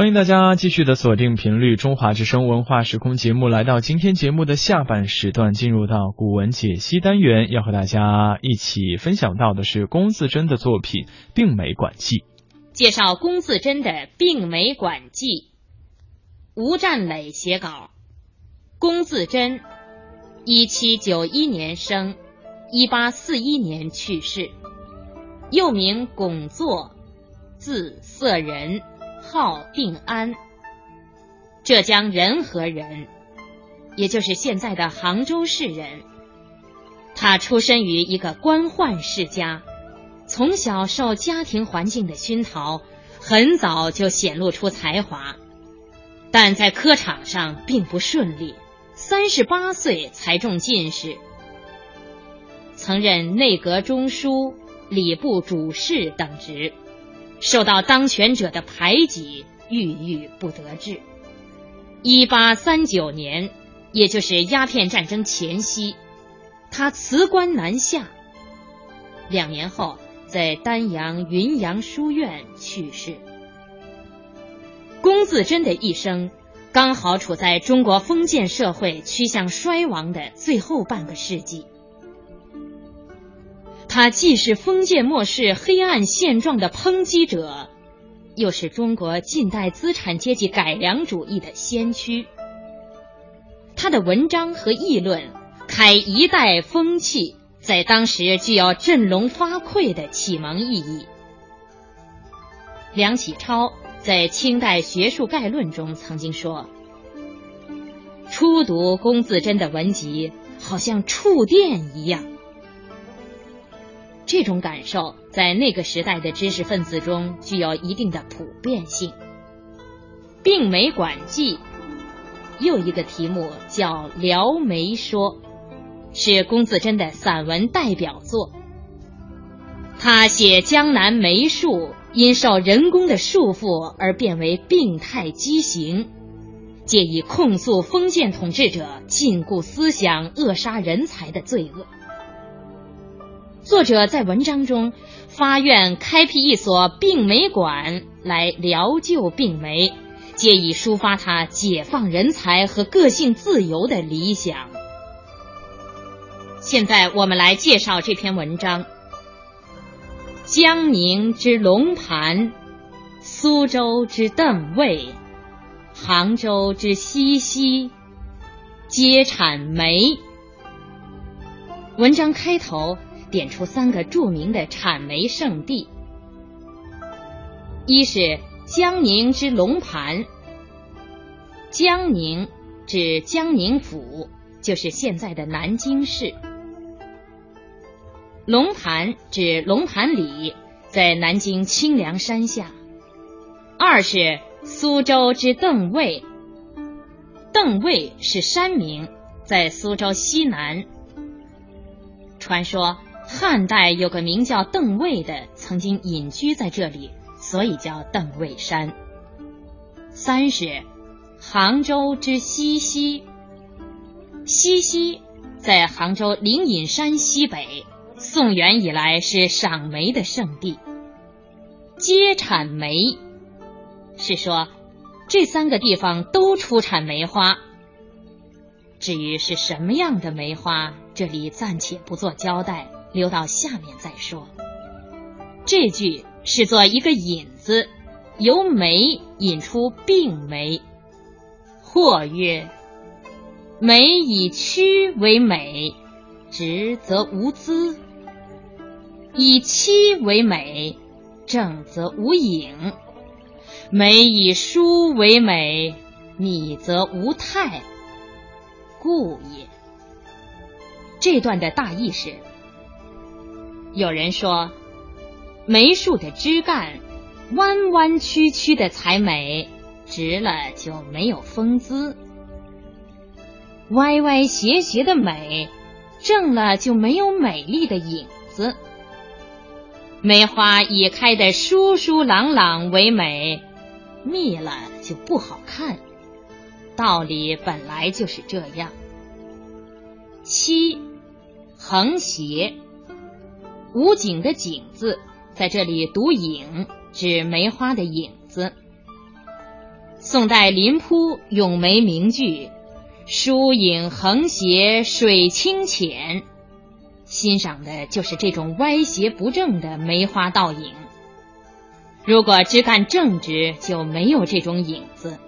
欢迎大家继续的锁定频率中华之声文化时空节目，来到今天节目的下半时段，进入到古文解析单元，要和大家一起分享到的是龚自珍的作品《病梅馆记》。介绍龚自珍的《病梅馆记》，吴占磊写稿。龚自珍，一七九一年生，一八四一年去世，又名龚作，字色人。号定安，浙江仁和人，也就是现在的杭州市人。他出身于一个官宦世家，从小受家庭环境的熏陶，很早就显露出才华，但在科场上并不顺利。三十八岁才中进士，曾任内阁中书、礼部主事等职。受到当权者的排挤，郁郁不得志。一八三九年，也就是鸦片战争前夕，他辞官南下。两年后，在丹阳云阳书院去世。龚自珍的一生，刚好处在中国封建社会趋向衰亡的最后半个世纪。他既是封建末世黑暗现状的抨击者，又是中国近代资产阶级改良主义的先驱。他的文章和议论开一代风气，在当时具有振聋发聩的启蒙意义。梁启超在《清代学术概论》中曾经说：“初读龚自珍的文集，好像触电一样。”这种感受在那个时代的知识分子中具有一定的普遍性。《病美馆记》又一个题目叫《聊梅说》，是龚自珍的散文代表作。他写江南梅树因受人工的束缚而变为病态畸形，借以控诉封建统治者禁锢思想、扼杀人才的罪恶。作者在文章中发愿开辟一所病梅馆来疗救病梅，借以抒发他解放人才和个性自由的理想。现在我们来介绍这篇文章：江宁之龙盘，苏州之邓尉，杭州之西溪，皆产梅。文章开头。点出三个著名的产煤圣地，一是江宁之龙盘。江宁指江宁府，就是现在的南京市。龙盘指龙盘里，在南京清凉山下。二是苏州之邓尉，邓尉是山名，在苏州西南。传说。汉代有个名叫邓尉的，曾经隐居在这里，所以叫邓尉山。三是杭州之西溪，西溪在杭州灵隐山西北，宋元以来是赏梅的圣地，皆产梅，是说这三个地方都出产梅花。至于是什么样的梅花，这里暂且不做交代。留到下面再说。这句是做一个引子，由梅引出病梅。或曰：梅以曲为美，直则无姿；以凄为美，正则无影。梅以疏为美，密则无态，故也。这段的大意是。有人说，梅树的枝干弯弯曲曲的才美，直了就没有风姿；歪歪斜斜的美，正了就没有美丽的影子。梅花以开的疏疏朗朗为美，密了就不好看。道理本来就是这样。七，横斜。无景的景字在这里读影，指梅花的影子。宋代林扑咏梅名句：“疏影横斜水清浅”，欣赏的就是这种歪斜不正的梅花倒影。如果只干正直，就没有这种影子。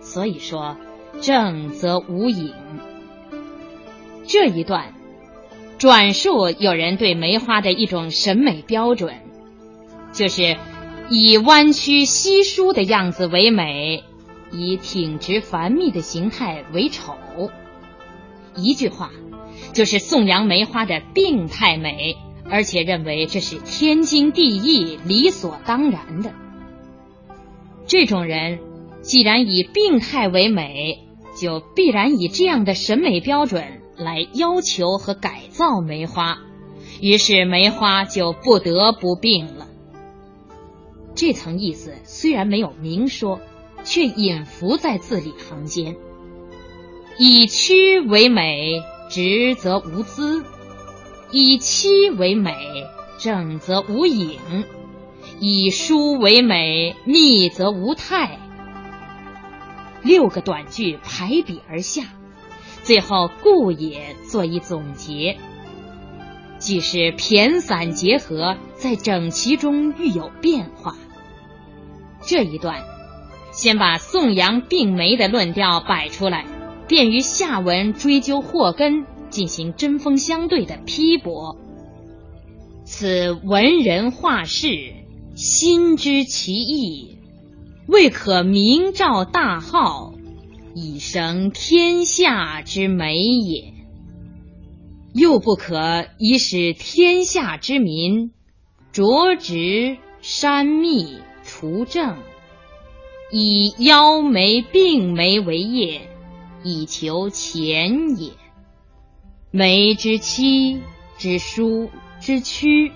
所以说，正则无影。这一段转述有人对梅花的一种审美标准，就是以弯曲稀疏的样子为美，以挺直繁密的形态为丑。一句话，就是颂扬梅花的病态美。而且认为这是天经地义、理所当然的。这种人既然以病态为美，就必然以这样的审美标准来要求和改造梅花，于是梅花就不得不病了。这层意思虽然没有明说，却隐伏在字里行间。以曲为美，直则无姿。以漆为美，正则无影；以疏为美，密则无态。六个短句排比而下，最后顾也做一总结，即是骈散结合，在整齐中遇有变化。这一段先把颂扬并没的论调摆出来，便于下文追究祸根。进行针锋相对的批驳。此文人画士心知其意，未可明照大号，以生天下之美也；又不可以使天下之民着直山密除正，以邀梅并眉为业，以求钱也。梅之期之疏之屈，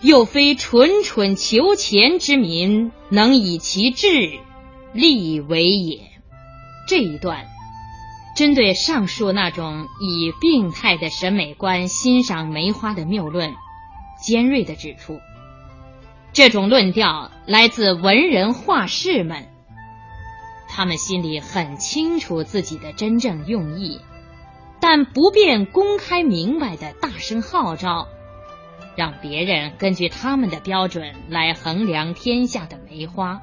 又非蠢蠢求钱之民能以其智立为也。这一段针对上述那种以病态的审美观欣赏梅花的谬论，尖锐的指出，这种论调来自文人画士们，他们心里很清楚自己的真正用意。但不便公开明白的大声号召，让别人根据他们的标准来衡量天下的梅花，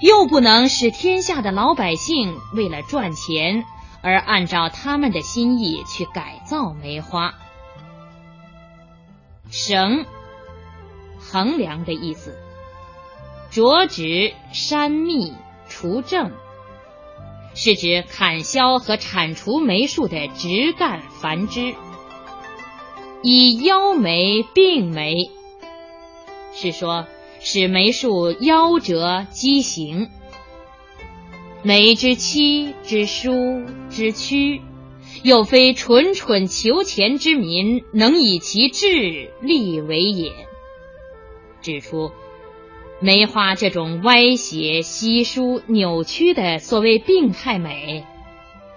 又不能使天下的老百姓为了赚钱而按照他们的心意去改造梅花。绳，衡量的意思，着指删密除正。是指砍削和铲除梅树的枝干繁枝，以腰梅并梅，是说使梅树夭折畸形。梅之期之疏之曲，又非蠢蠢求钱之民能以其志力为也。指出。梅花这种歪斜、稀疏、扭曲的所谓病态美，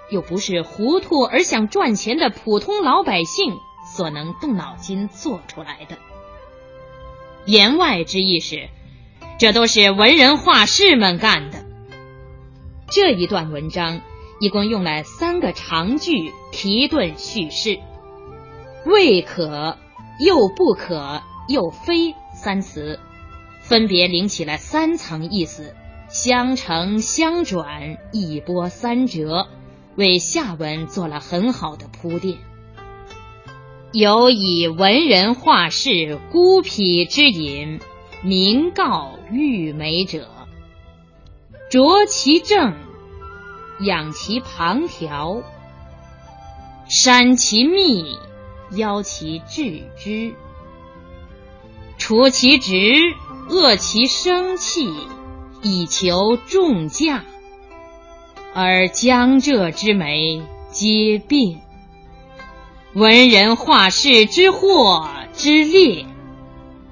又不是糊涂而想赚钱的普通老百姓所能动脑筋做出来的。言外之意是，这都是文人画士们干的。这一段文章一共用了三个长句提顿叙事，“未可”“又不可”“又非”三词。分别领起了三层意思，相承相转，一波三折，为下文做了很好的铺垫。有以文人画士孤僻之隐，名告玉梅者，着其正，养其旁条，删其密，邀其致之，除其直。恶其生气，以求重价，而江浙之美皆病。文人画士之祸之烈，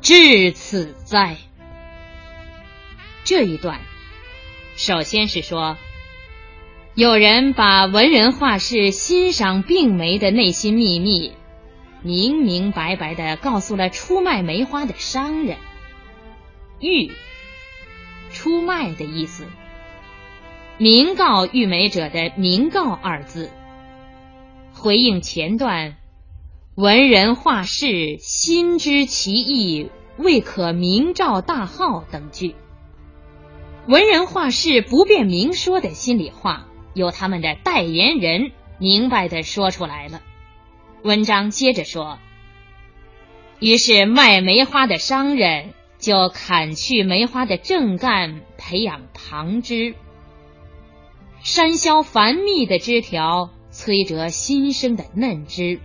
至此哉！这一段，首先是说，有人把文人画士欣赏病梅的内心秘密，明明白白的告诉了出卖梅花的商人。玉，出卖的意思，明告玉梅者的“明告”二字，回应前段“文人画士心知其意，未可明照大号”等句。文人画士不便明说的心里话，由他们的代言人明白的说出来了。文章接着说。于是，卖梅花的商人就砍去梅花的正干，培养旁枝，山削繁密的枝条，摧折新生的嫩枝，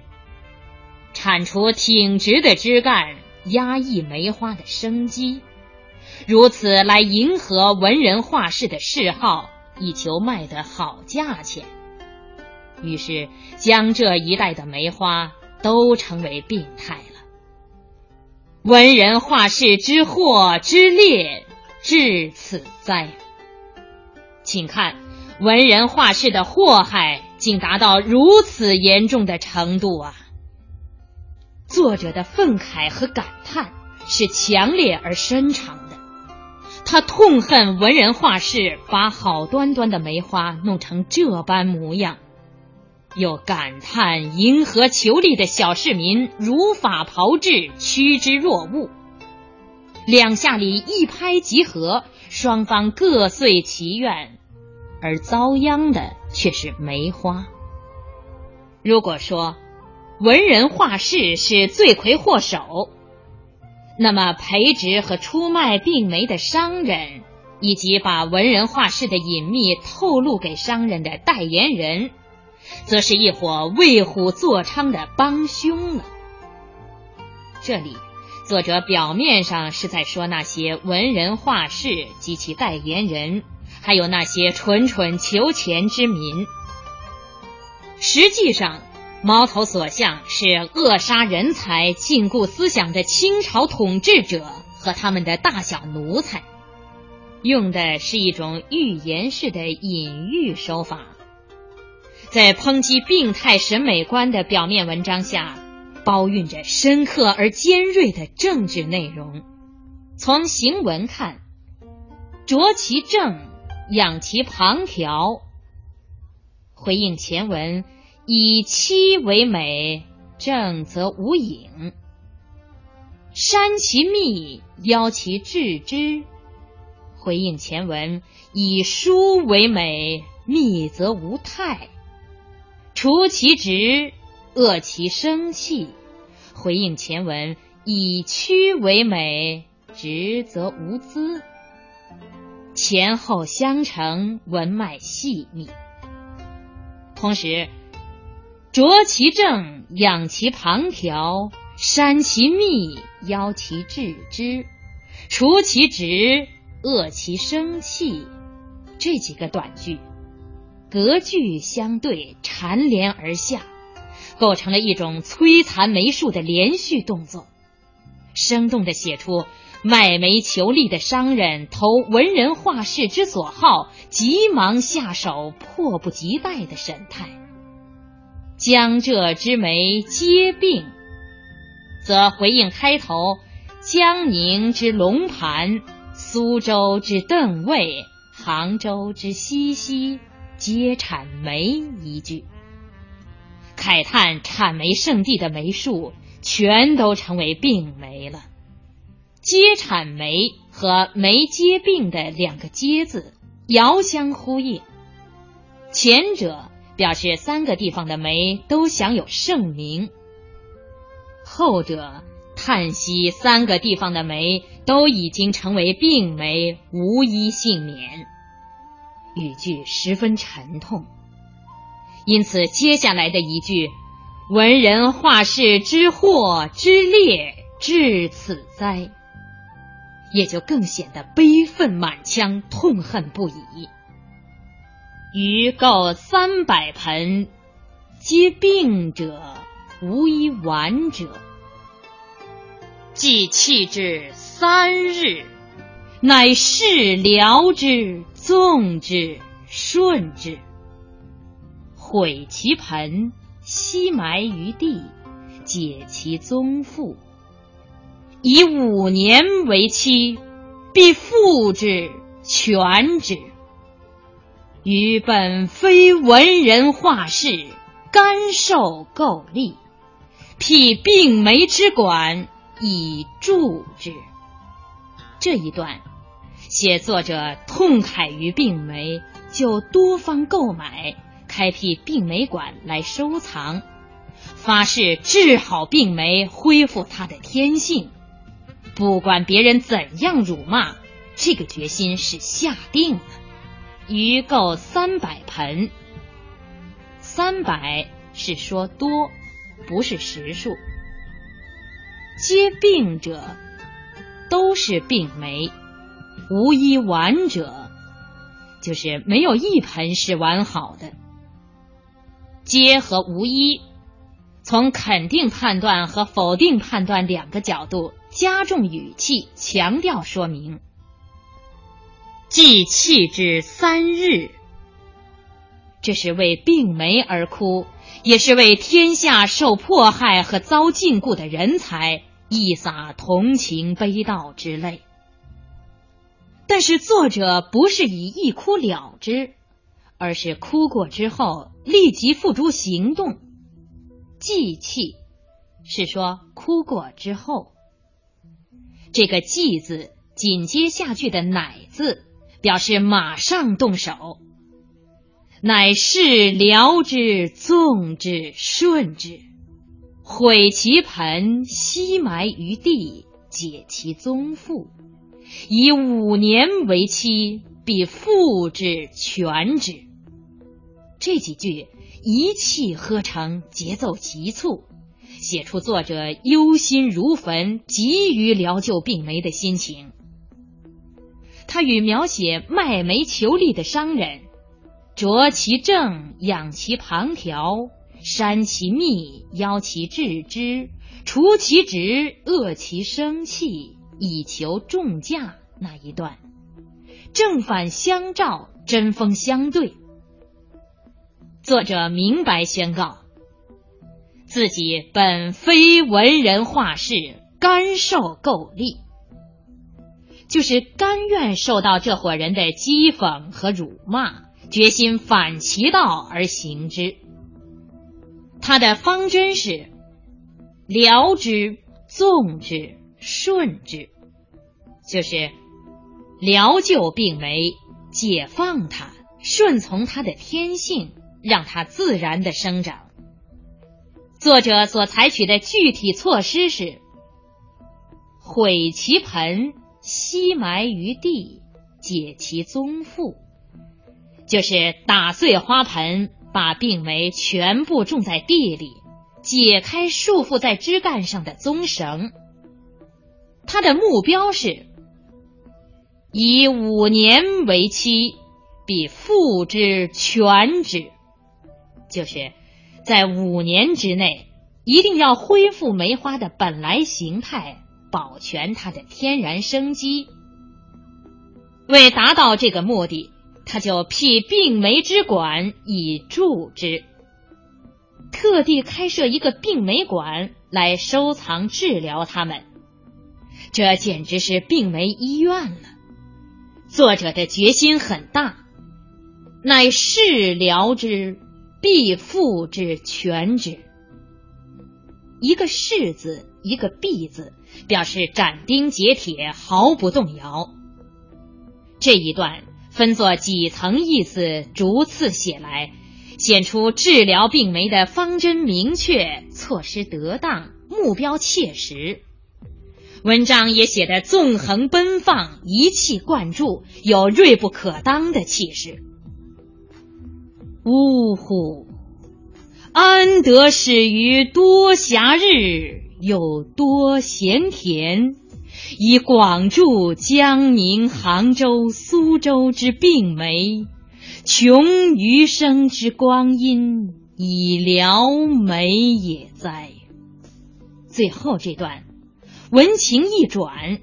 铲除挺直的枝干，压抑梅花的生机，如此来迎合文人画士的嗜好，以求卖得好价钱。于是，江浙一带的梅花都成为病态了。文人画士之祸之烈，至此哉！请看，文人画士的祸害竟达到如此严重的程度啊！作者的愤慨和感叹是强烈而深长的，他痛恨文人画士把好端端的梅花弄成这般模样。又感叹迎合求利的小市民如法炮制，趋之若鹜。两下里一拍即合，双方各遂其愿，而遭殃的却是梅花。如果说文人画士是罪魁祸首，那么培植和出卖病梅的商人，以及把文人画士的隐秘透露给商人的代言人。则是一伙为虎作伥的帮凶了。这里，作者表面上是在说那些文人画士及其代言人，还有那些蠢蠢求钱之民。实际上，矛头所向是扼杀人才、禁锢思想的清朝统治者和他们的大小奴才，用的是一种寓言式的隐喻手法。在抨击病态审美观的表面文章下，包蕴着深刻而尖锐的政治内容。从行文看，着其正，养其旁条，回应前文以妻为美，正则无影；删其密，邀其致之，回应前文以书为美，密则无态。除其直，遏其生气。回应前文，以曲为美，直则无姿。前后相承，文脉细密。同时，着其正，养其旁条，删其密，邀其致之，除其直，遏其生气。这几个短句。隔句相对，缠连而下，构成了一种摧残梅树的连续动作，生动的写出卖煤求利的商人投文人画士之所好，急忙下手，迫不及待的神态。江浙之梅皆病，则回应开头江宁之龙盘、苏州之邓尉、杭州之西溪。皆产梅一句，慨叹产梅圣地的梅树全都成为病梅了。皆产梅和梅皆病的两个“皆”字遥相呼应，前者表示三个地方的梅都享有盛名，后者叹息三个地方的梅都已经成为病梅，无一幸免。语句十分沉痛，因此接下来的一句“文人画士之祸之烈至此哉”，也就更显得悲愤满腔、痛恨不已。余购三百盆，皆病者，无一完者。既弃之三日，乃事疗之。纵之，顺之，毁其盆，悉埋于地，解其宗父，以五年为期，必复之，全之。于本非文人画士，甘受垢吏，辟病媒之馆以助之。这一段写作者痛慨于病媒，就多方购买，开辟病媒馆来收藏，发誓治好病媒，恢复它的天性。不管别人怎样辱骂，这个决心是下定了。余购三百盆，三百是说多，不是实数。皆病者都是病媒，无一完者，就是没有一盆是完好的。皆和无一，从肯定判断和否定判断两个角度加重语气，强调说明。既弃之三日，这是为病媒而哭，也是为天下受迫害和遭禁锢的人才一洒同情悲悼之泪。但是作者不是以一哭了之，而是哭过之后立即付诸行动。既弃是说哭过之后，这个“既”字紧接下句的“乃”字。表示马上动手，乃是疗之、纵之、顺之，毁其盆，悉埋于地，解其宗父，以五年为期，必复之全之。这几句一气呵成，节奏急促，写出作者忧心如焚、急于疗救病媒的心情。他与描写卖煤求利的商人，啄其正，养其旁条，删其密，邀其致之，除其直，遏其生气，以求重价那一段，正反相照，针锋相对。作者明白宣告，自己本非文人画士，甘受垢吏。就是甘愿受到这伙人的讥讽和辱骂，决心反其道而行之。他的方针是疗之、纵之、顺之，就是疗就病媒，解放他，顺从他的天性，让他自然的生长。作者所采取的具体措施是毁其盆。悉埋于地，解其宗父，就是打碎花盆，把病梅全部种在地里，解开束缚在枝干上的宗绳。他的目标是以五年为期，必复之全之，就是在五年之内，一定要恢复梅花的本来形态。保全它的天然生机。为达到这个目的，他就辟病梅之馆以助之，特地开设一个病梅馆来收藏治疗它们。这简直是病梅医院了。作者的决心很大，乃是疗之，必复之全之。一个“是”字，一个“必”字。表示斩钉截铁，毫不动摇。这一段分作几层意思，逐次写来，显出治疗病媒的方针明确，措施得当，目标切实。文章也写得纵横奔放，一气贯注，有锐不可当的气势。呜呼！安得始于多暇日？有多闲田，以广筑江宁、杭州、苏州之病梅，穷余生之光阴，以疗媒也哉！最后这段文情一转，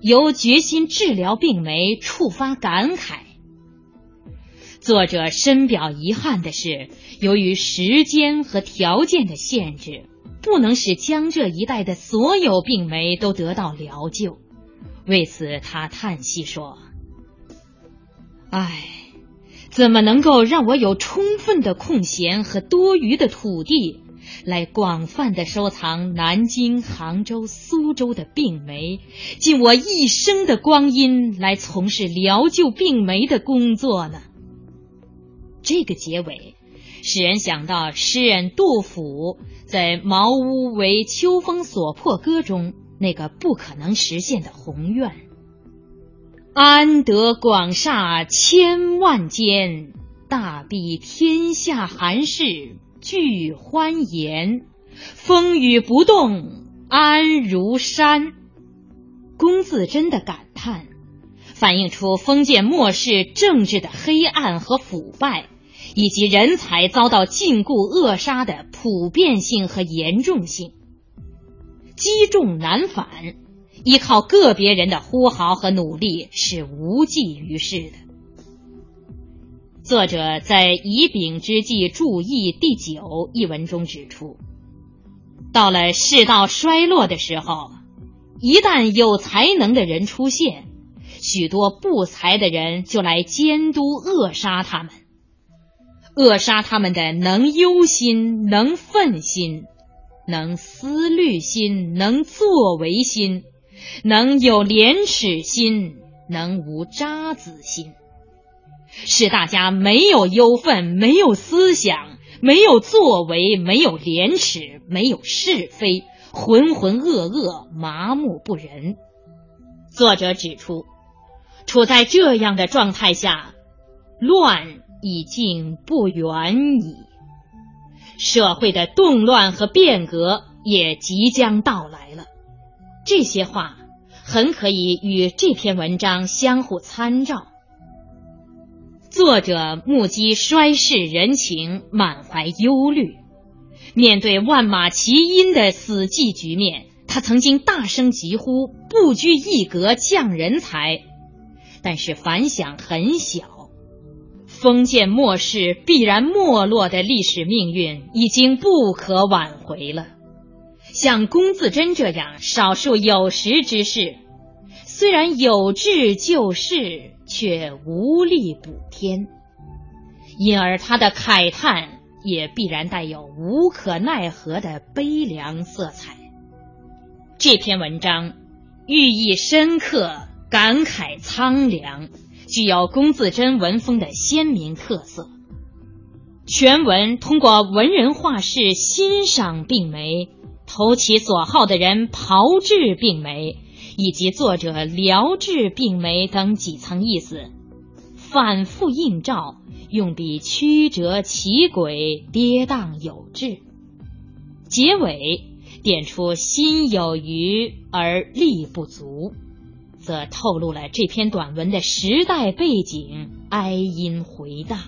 由决心治疗病梅触发感慨。作者深表遗憾的是，由于时间和条件的限制。不能使江浙一带的所有病媒都得到疗救，为此他叹息说：“唉，怎么能够让我有充分的空闲和多余的土地，来广泛的收藏南京、杭州、苏州的病媒，尽我一生的光阴来从事疗救病媒的工作呢？这个结尾，使人想到诗人杜甫在《茅屋为秋风所破歌》中那个不可能实现的宏愿。安得广厦千万间，大庇天下寒士俱欢颜。风雨不动安如山。龚自珍的感叹，反映出封建末世政治的黑暗和腐败，以及人才遭到禁锢扼杀的普遍性和严重性。积重难返。依靠个别人的呼号和努力是无济于事的。作者在《乙丙之纪注意》第九一文中指出，到了世道衰落的时候，一旦有才能的人出现，许多不才的人就来监督扼杀他们，扼杀他们的能忧心、能愤心、能思虑心、能作为心。能有廉耻心，能无渣滓心，使大家没有忧愤，没有思想，没有作为，没有廉耻，没有是非，浑浑噩噩，麻木不仁。作者指出，处在这样的状态下，乱已经不远矣，社会的动乱和变革也即将到来了。这些话很可以与这篇文章相互参照。作者目击衰世人情，满怀忧虑。面对万马齐喑的死寂局面，他曾经大声疾呼：“不拘一格，降人才。”但是反响很小。封建末世必然没落的历史命运，已经不可挽回了。像龚自珍这样少数有识之士，虽然有志救世，却无力补天，因而他的慨叹也必然带有无可奈何的悲凉色彩。这篇文章寓意深刻，感慨苍凉，具有龚自珍文风的鲜明特色。全文通过文人画士欣赏病梅。投其所好的人炮制并梅，以及作者疗治并梅等几层意思，反复映照，用笔曲折奇诡，跌宕有致。结尾点出心有余而力不足，则透露了这篇短文的时代背景哀音回荡，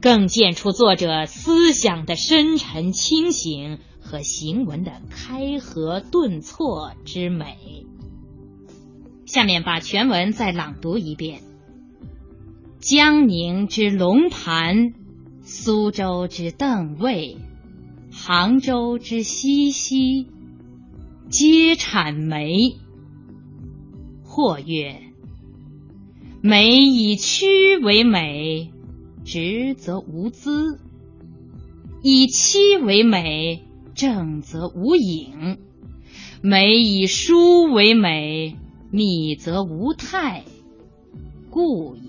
更见出作者思想的深沉清醒。和行文的开合顿挫之美。下面把全文再朗读一遍：江宁之龙盘，苏州之邓尉，杭州之西溪，皆产煤。或曰：美以曲为美，直则无姿；以漆为美。正则无影，美以疏为美，密则无态，故也。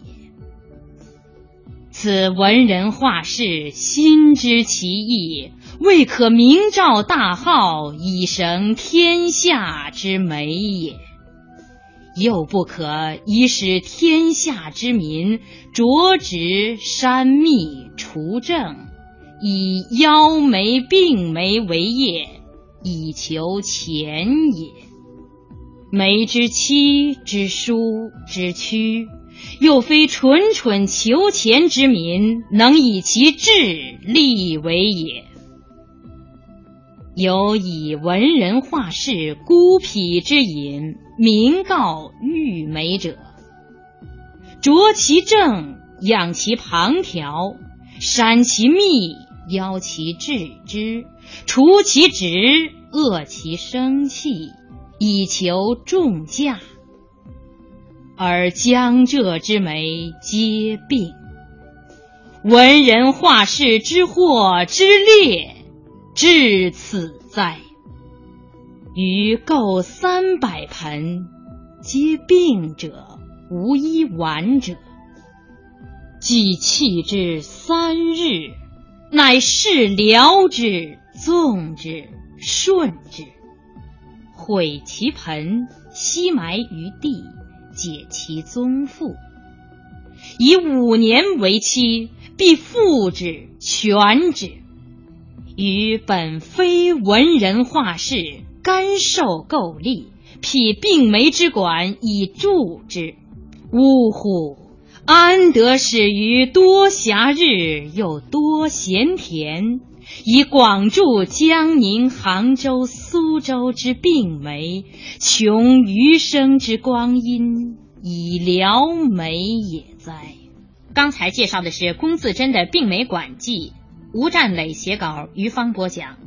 此文人画士心知其意，未可明照大号，以绳天下之美也；又不可以使天下之民着直删密除政。以腰眉并眉为业，以求钱也。眉之妻之书之躯，又非蠢蠢求钱之民能以其智力为也。有以文人画士孤僻之隐，名告玉眉者，着其正，养其旁条，删其密。邀其治之，除其直，遏其生气，以求重价。而江浙之梅皆病，文人画士之祸之烈，至此哉！余购三百盆，皆病者，无一完者。既弃之三日，乃是疗之、纵之、顺之，毁其盆，悉埋于地，解其宗父。以五年为期，必复之、全之。余本非文人画士。甘受垢吏，辟病媒之馆以助之。呜呼！安得始于多暇日，又多闲田，以广助江宁、杭州、苏州之病梅，穷余生之光阴以疗梅也哉？刚才介绍的是龚自珍的《病梅馆记》，吴占磊写稿，于芳播讲。